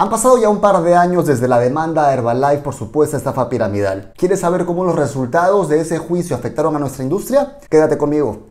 Han pasado ya un par de años desde la demanda a Herbalife por supuesta estafa piramidal. ¿Quieres saber cómo los resultados de ese juicio afectaron a nuestra industria? Quédate conmigo.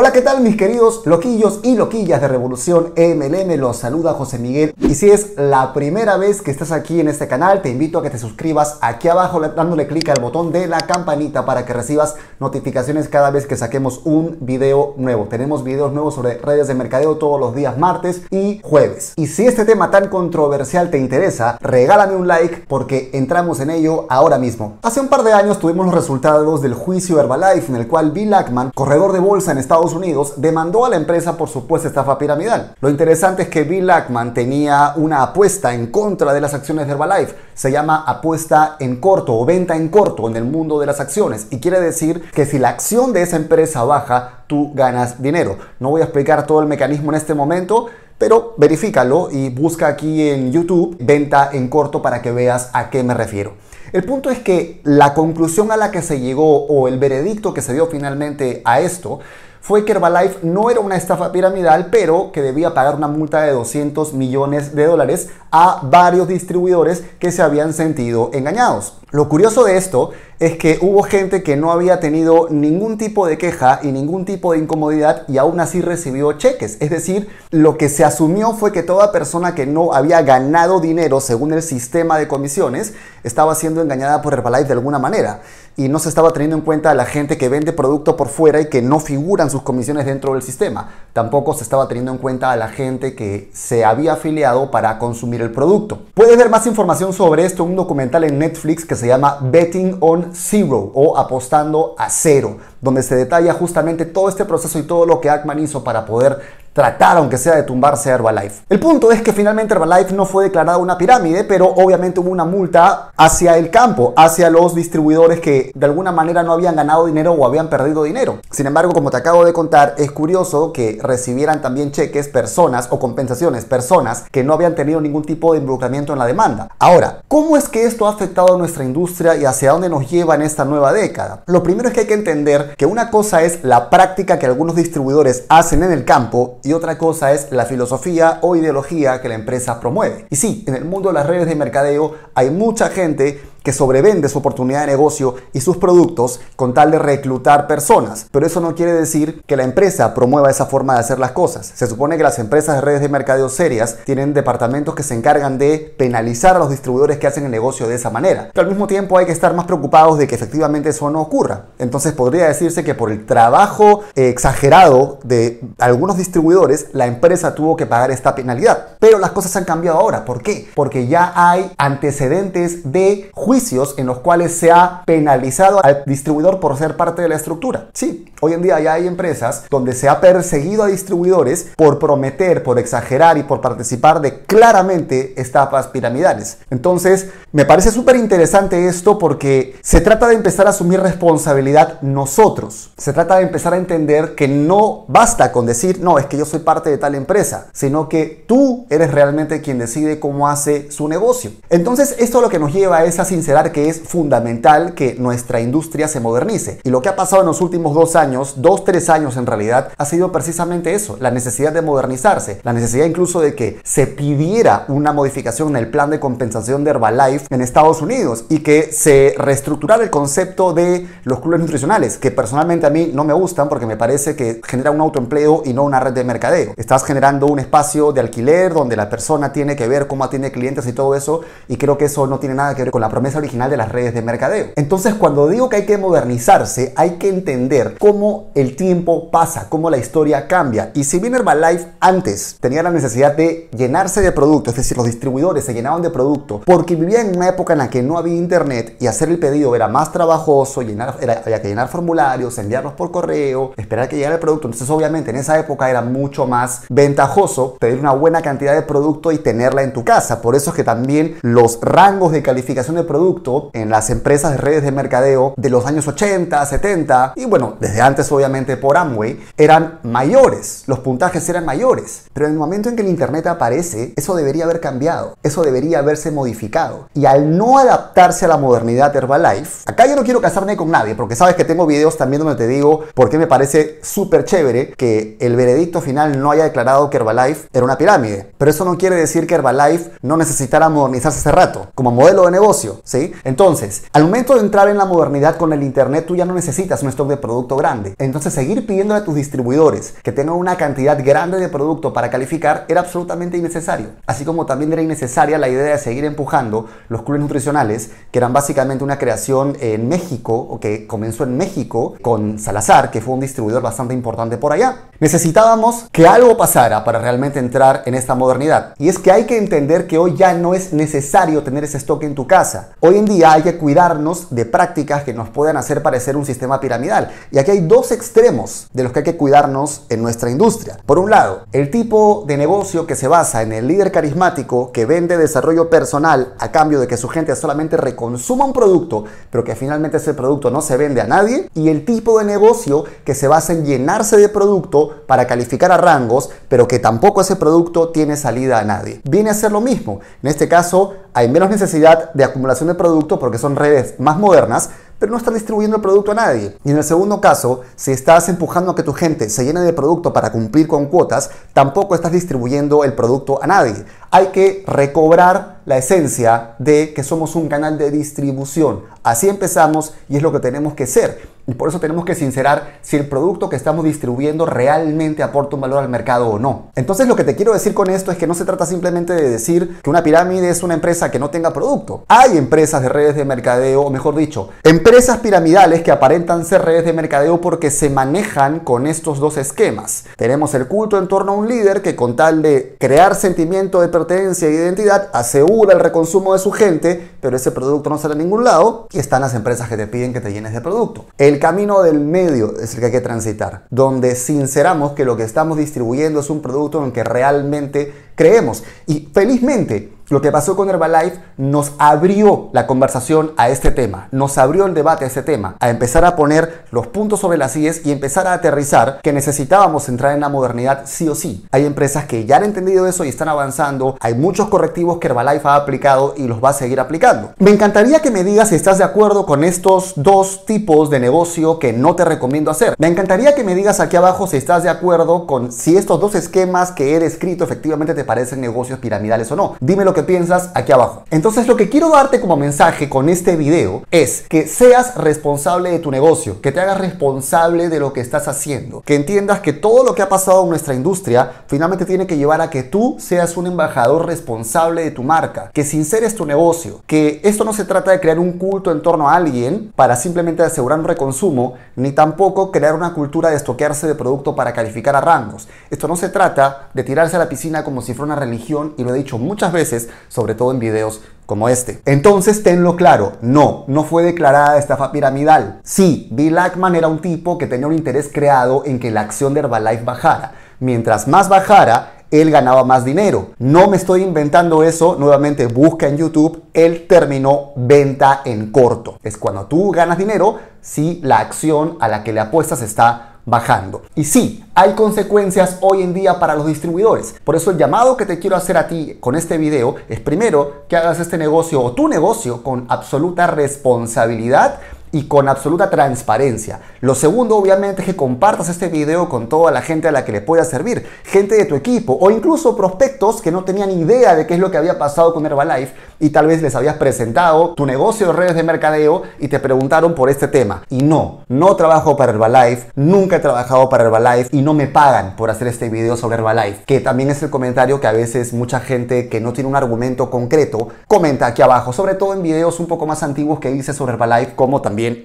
Hola, ¿qué tal mis queridos loquillos y loquillas de Revolución MLM? Los saluda José Miguel. Y si es la primera vez que estás aquí en este canal, te invito a que te suscribas aquí abajo dándole clic al botón de la campanita para que recibas notificaciones cada vez que saquemos un video nuevo. Tenemos videos nuevos sobre redes de mercadeo todos los días martes y jueves. Y si este tema tan controversial te interesa, regálame un like porque entramos en ello ahora mismo. Hace un par de años tuvimos los resultados del juicio Herbalife en el cual Bill Ackman, corredor de bolsa en Estados Unidos demandó a la empresa por supuesta estafa piramidal. Lo interesante es que Bill Ackman tenía una apuesta en contra de las acciones de Herbalife. Se llama apuesta en corto o venta en corto en el mundo de las acciones y quiere decir que si la acción de esa empresa baja, tú ganas dinero. No voy a explicar todo el mecanismo en este momento, pero verifícalo y busca aquí en YouTube venta en corto para que veas a qué me refiero. El punto es que la conclusión a la que se llegó o el veredicto que se dio finalmente a esto fue que Herbalife no era una estafa piramidal, pero que debía pagar una multa de 200 millones de dólares a varios distribuidores que se habían sentido engañados. Lo curioso de esto es que hubo gente que no había tenido ningún tipo de queja y ningún tipo de incomodidad y aún así recibió cheques. Es decir, lo que se asumió fue que toda persona que no había ganado dinero según el sistema de comisiones estaba siendo engañada por Herbalife de alguna manera y no se estaba teniendo en cuenta a la gente que vende producto por fuera y que no figuran sus comisiones dentro del sistema. Tampoco se estaba teniendo en cuenta a la gente que se había afiliado para consumir el producto. Puedes ver más información sobre esto en un documental en Netflix que se llama Betting on Zero o Apostando a Cero, donde se detalla justamente todo este proceso y todo lo que Ackman hizo para poder tratar, aunque sea de tumbarse a Herbalife. El punto es que finalmente Herbalife no fue declarada una pirámide, pero obviamente hubo una multa hacia el campo, hacia los distribuidores que de alguna manera no habían ganado dinero o habían perdido dinero. Sin embargo, como te acabo de contar, es curioso que recibieran también cheques personas o compensaciones personas que no habían tenido ningún tipo de involucramiento en la demanda. Ahora, ¿cómo es que esto ha afectado a nuestra industria y hacia dónde nos lleva en esta nueva década? Lo primero es que hay que entender que una cosa es la práctica que algunos distribuidores hacen en el campo y otra cosa es la filosofía o ideología que la empresa promueve. Y sí, en el mundo de las redes de mercadeo hay mucha gente que sobrevende su oportunidad de negocio y sus productos con tal de reclutar personas. Pero eso no quiere decir que la empresa promueva esa forma de hacer las cosas. Se supone que las empresas de redes de mercadeo serias tienen departamentos que se encargan de penalizar a los distribuidores que hacen el negocio de esa manera. Pero al mismo tiempo hay que estar más preocupados de que efectivamente eso no ocurra. Entonces podría decirse que por el trabajo exagerado de algunos distribuidores, la empresa tuvo que pagar esta penalidad. Pero las cosas han cambiado ahora. ¿Por qué? Porque ya hay antecedentes de juicio en los cuales se ha penalizado al distribuidor por ser parte de la estructura. Sí, hoy en día ya hay empresas donde se ha perseguido a distribuidores por prometer, por exagerar y por participar de claramente estafas piramidales. Entonces, me parece súper interesante esto porque se trata de empezar a asumir responsabilidad nosotros. Se trata de empezar a entender que no basta con decir, no, es que yo soy parte de tal empresa, sino que tú eres realmente quien decide cómo hace su negocio. Entonces, esto lo que nos lleva a esa sinceridad que es fundamental que nuestra industria se modernice. Y lo que ha pasado en los últimos dos años, dos, tres años en realidad, ha sido precisamente eso, la necesidad de modernizarse, la necesidad incluso de que se pidiera una modificación en el plan de compensación de Herbalife en Estados Unidos y que se reestructurara el concepto de los clubes nutricionales, que personalmente a mí no me gustan porque me parece que genera un autoempleo y no una red de mercadeo. Estás generando un espacio de alquiler donde la persona tiene que ver cómo atiende clientes y todo eso y creo que eso no tiene nada que ver con la promesa original de las redes de mercadeo. Entonces, cuando digo que hay que modernizarse, hay que entender cómo el tiempo pasa, cómo la historia cambia. Y si bien Herbalife antes tenía la necesidad de llenarse de productos, es decir, los distribuidores se llenaban de producto, porque vivían en una época en la que no había internet y hacer el pedido era más trabajoso, llenar, había que llenar formularios, enviarlos por correo, esperar que llegara el producto. Entonces, obviamente, en esa época era mucho más ventajoso pedir una buena cantidad de producto y tenerla en tu casa. Por eso es que también los rangos de calificación de producto producto en las empresas de redes de mercadeo de los años 80, 70 y bueno, desde antes obviamente por Amway, eran mayores, los puntajes eran mayores. Pero en el momento en que el Internet aparece, eso debería haber cambiado, eso debería haberse modificado. Y al no adaptarse a la modernidad de Herbalife, acá yo no quiero casarme con nadie, porque sabes que tengo videos también donde te digo por qué me parece súper chévere que el veredicto final no haya declarado que Herbalife era una pirámide. Pero eso no quiere decir que Herbalife no necesitara modernizarse hace rato, como modelo de negocio, ¿sí? Entonces, al momento de entrar en la modernidad con el Internet, tú ya no necesitas un stock de producto grande. Entonces, seguir pidiendo a tus distribuidores que tengan una cantidad grande de producto para calificar era absolutamente innecesario. Así como también era innecesaria la idea de seguir empujando los clubes nutricionales, que eran básicamente una creación en México, o que comenzó en México con Salazar, que fue un distribuidor bastante importante por allá. Necesitábamos que algo pasara para realmente entrar en esta modernidad. Y es que hay que entender que hoy ya no es necesario tener ese stock en tu casa. Hoy en día hay que cuidarnos de prácticas que nos puedan hacer parecer un sistema piramidal. Y aquí hay dos extremos de los que hay que cuidarnos en nuestra industria. Por un lado, el tipo de negocio que se basa en el líder carismático que vende desarrollo personal a cambio de que su gente solamente reconsuma un producto, pero que finalmente ese producto no se vende a nadie. Y el tipo de negocio que se basa en llenarse de producto para calificar a rangos, pero que tampoco ese producto tiene salida a nadie. Viene a ser lo mismo. En este caso, hay menos necesidad de acumulación de producto porque son redes más modernas, pero no estás distribuyendo el producto a nadie. Y en el segundo caso, si estás empujando a que tu gente se llene de producto para cumplir con cuotas, tampoco estás distribuyendo el producto a nadie. Hay que recobrar la esencia de que somos un canal de distribución. Así empezamos y es lo que tenemos que ser. Y por eso tenemos que sincerar si el producto que estamos distribuyendo realmente aporta un valor al mercado o no. Entonces lo que te quiero decir con esto es que no se trata simplemente de decir que una pirámide es una empresa que no tenga producto. Hay empresas de redes de mercadeo, o mejor dicho, empresas piramidales que aparentan ser redes de mercadeo porque se manejan con estos dos esquemas. Tenemos el culto en torno a un líder que con tal de crear sentimiento de pertenencia e identidad asegura el reconsumo de su gente, pero ese producto no sale a ningún lado y están las empresas que te piden que te llenes de producto. El el camino del medio es el que hay que transitar, donde sinceramos que lo que estamos distribuyendo es un producto en el que realmente creemos. Y felizmente, lo que pasó con Herbalife nos abrió la conversación a este tema, nos abrió el debate a este tema, a empezar a poner los puntos sobre las IES y empezar a aterrizar que necesitábamos entrar en la modernidad sí o sí. Hay empresas que ya han entendido eso y están avanzando, hay muchos correctivos que Herbalife ha aplicado y los va a seguir aplicando. Me encantaría que me digas si estás de acuerdo con estos dos tipos de negocio que no te recomiendo hacer. Me encantaría que me digas aquí abajo si estás de acuerdo con si estos dos esquemas que he descrito efectivamente te parecen negocios piramidales o no. Dime lo que piensas aquí abajo. Entonces lo que quiero darte como mensaje con este video es que seas responsable de tu negocio, que te hagas responsable de lo que estás haciendo, que entiendas que todo lo que ha pasado en nuestra industria finalmente tiene que llevar a que tú seas un embajador responsable de tu marca, que sinceres tu negocio, que esto no se trata de crear un culto en torno a alguien para simplemente asegurar un reconsumo, ni tampoco crear una cultura de estoquearse de producto para calificar a rangos. Esto no se trata de tirarse a la piscina como si fuera una religión y lo he dicho muchas veces, sobre todo en videos como este. Entonces tenlo claro, no, no fue declarada estafa piramidal. Sí, Bill Ackman era un tipo que tenía un interés creado en que la acción de Herbalife bajara. Mientras más bajara, él ganaba más dinero. No me estoy inventando eso, nuevamente busca en YouTube el término venta en corto. Es cuando tú ganas dinero si la acción a la que le apuestas está bajando. Y sí, hay consecuencias hoy en día para los distribuidores. Por eso el llamado que te quiero hacer a ti con este video es primero que hagas este negocio o tu negocio con absoluta responsabilidad y con absoluta transparencia. Lo segundo, obviamente, es que compartas este video con toda la gente a la que le pueda servir, gente de tu equipo o incluso prospectos que no tenían idea de qué es lo que había pasado con Herbalife y tal vez les habías presentado tu negocio de redes de mercadeo y te preguntaron por este tema. Y no, no trabajo para Herbalife, nunca he trabajado para Herbalife y no me pagan por hacer este video sobre Herbalife, que también es el comentario que a veces mucha gente que no tiene un argumento concreto comenta aquí abajo, sobre todo en videos un poco más antiguos que hice sobre Herbalife, como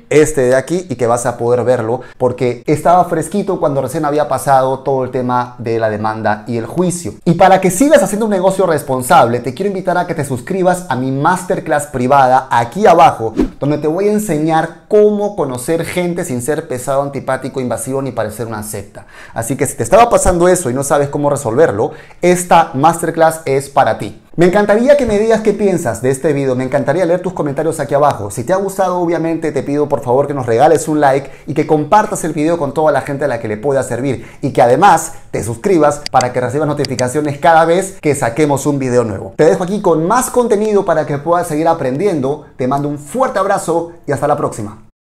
este de aquí y que vas a poder verlo porque estaba fresquito cuando recién había pasado todo el tema de la demanda y el juicio. Y para que sigas haciendo un negocio responsable, te quiero invitar a que te suscribas a mi masterclass privada aquí abajo, donde te voy a enseñar cómo conocer gente sin ser pesado, antipático, invasivo ni parecer una secta. Así que si te estaba pasando eso y no sabes cómo resolverlo, esta masterclass es para ti. Me encantaría que me digas qué piensas de este video, me encantaría leer tus comentarios aquí abajo. Si te ha gustado, obviamente te pido por favor que nos regales un like y que compartas el video con toda la gente a la que le pueda servir y que además te suscribas para que recibas notificaciones cada vez que saquemos un video nuevo. Te dejo aquí con más contenido para que puedas seguir aprendiendo. Te mando un fuerte abrazo y hasta la próxima.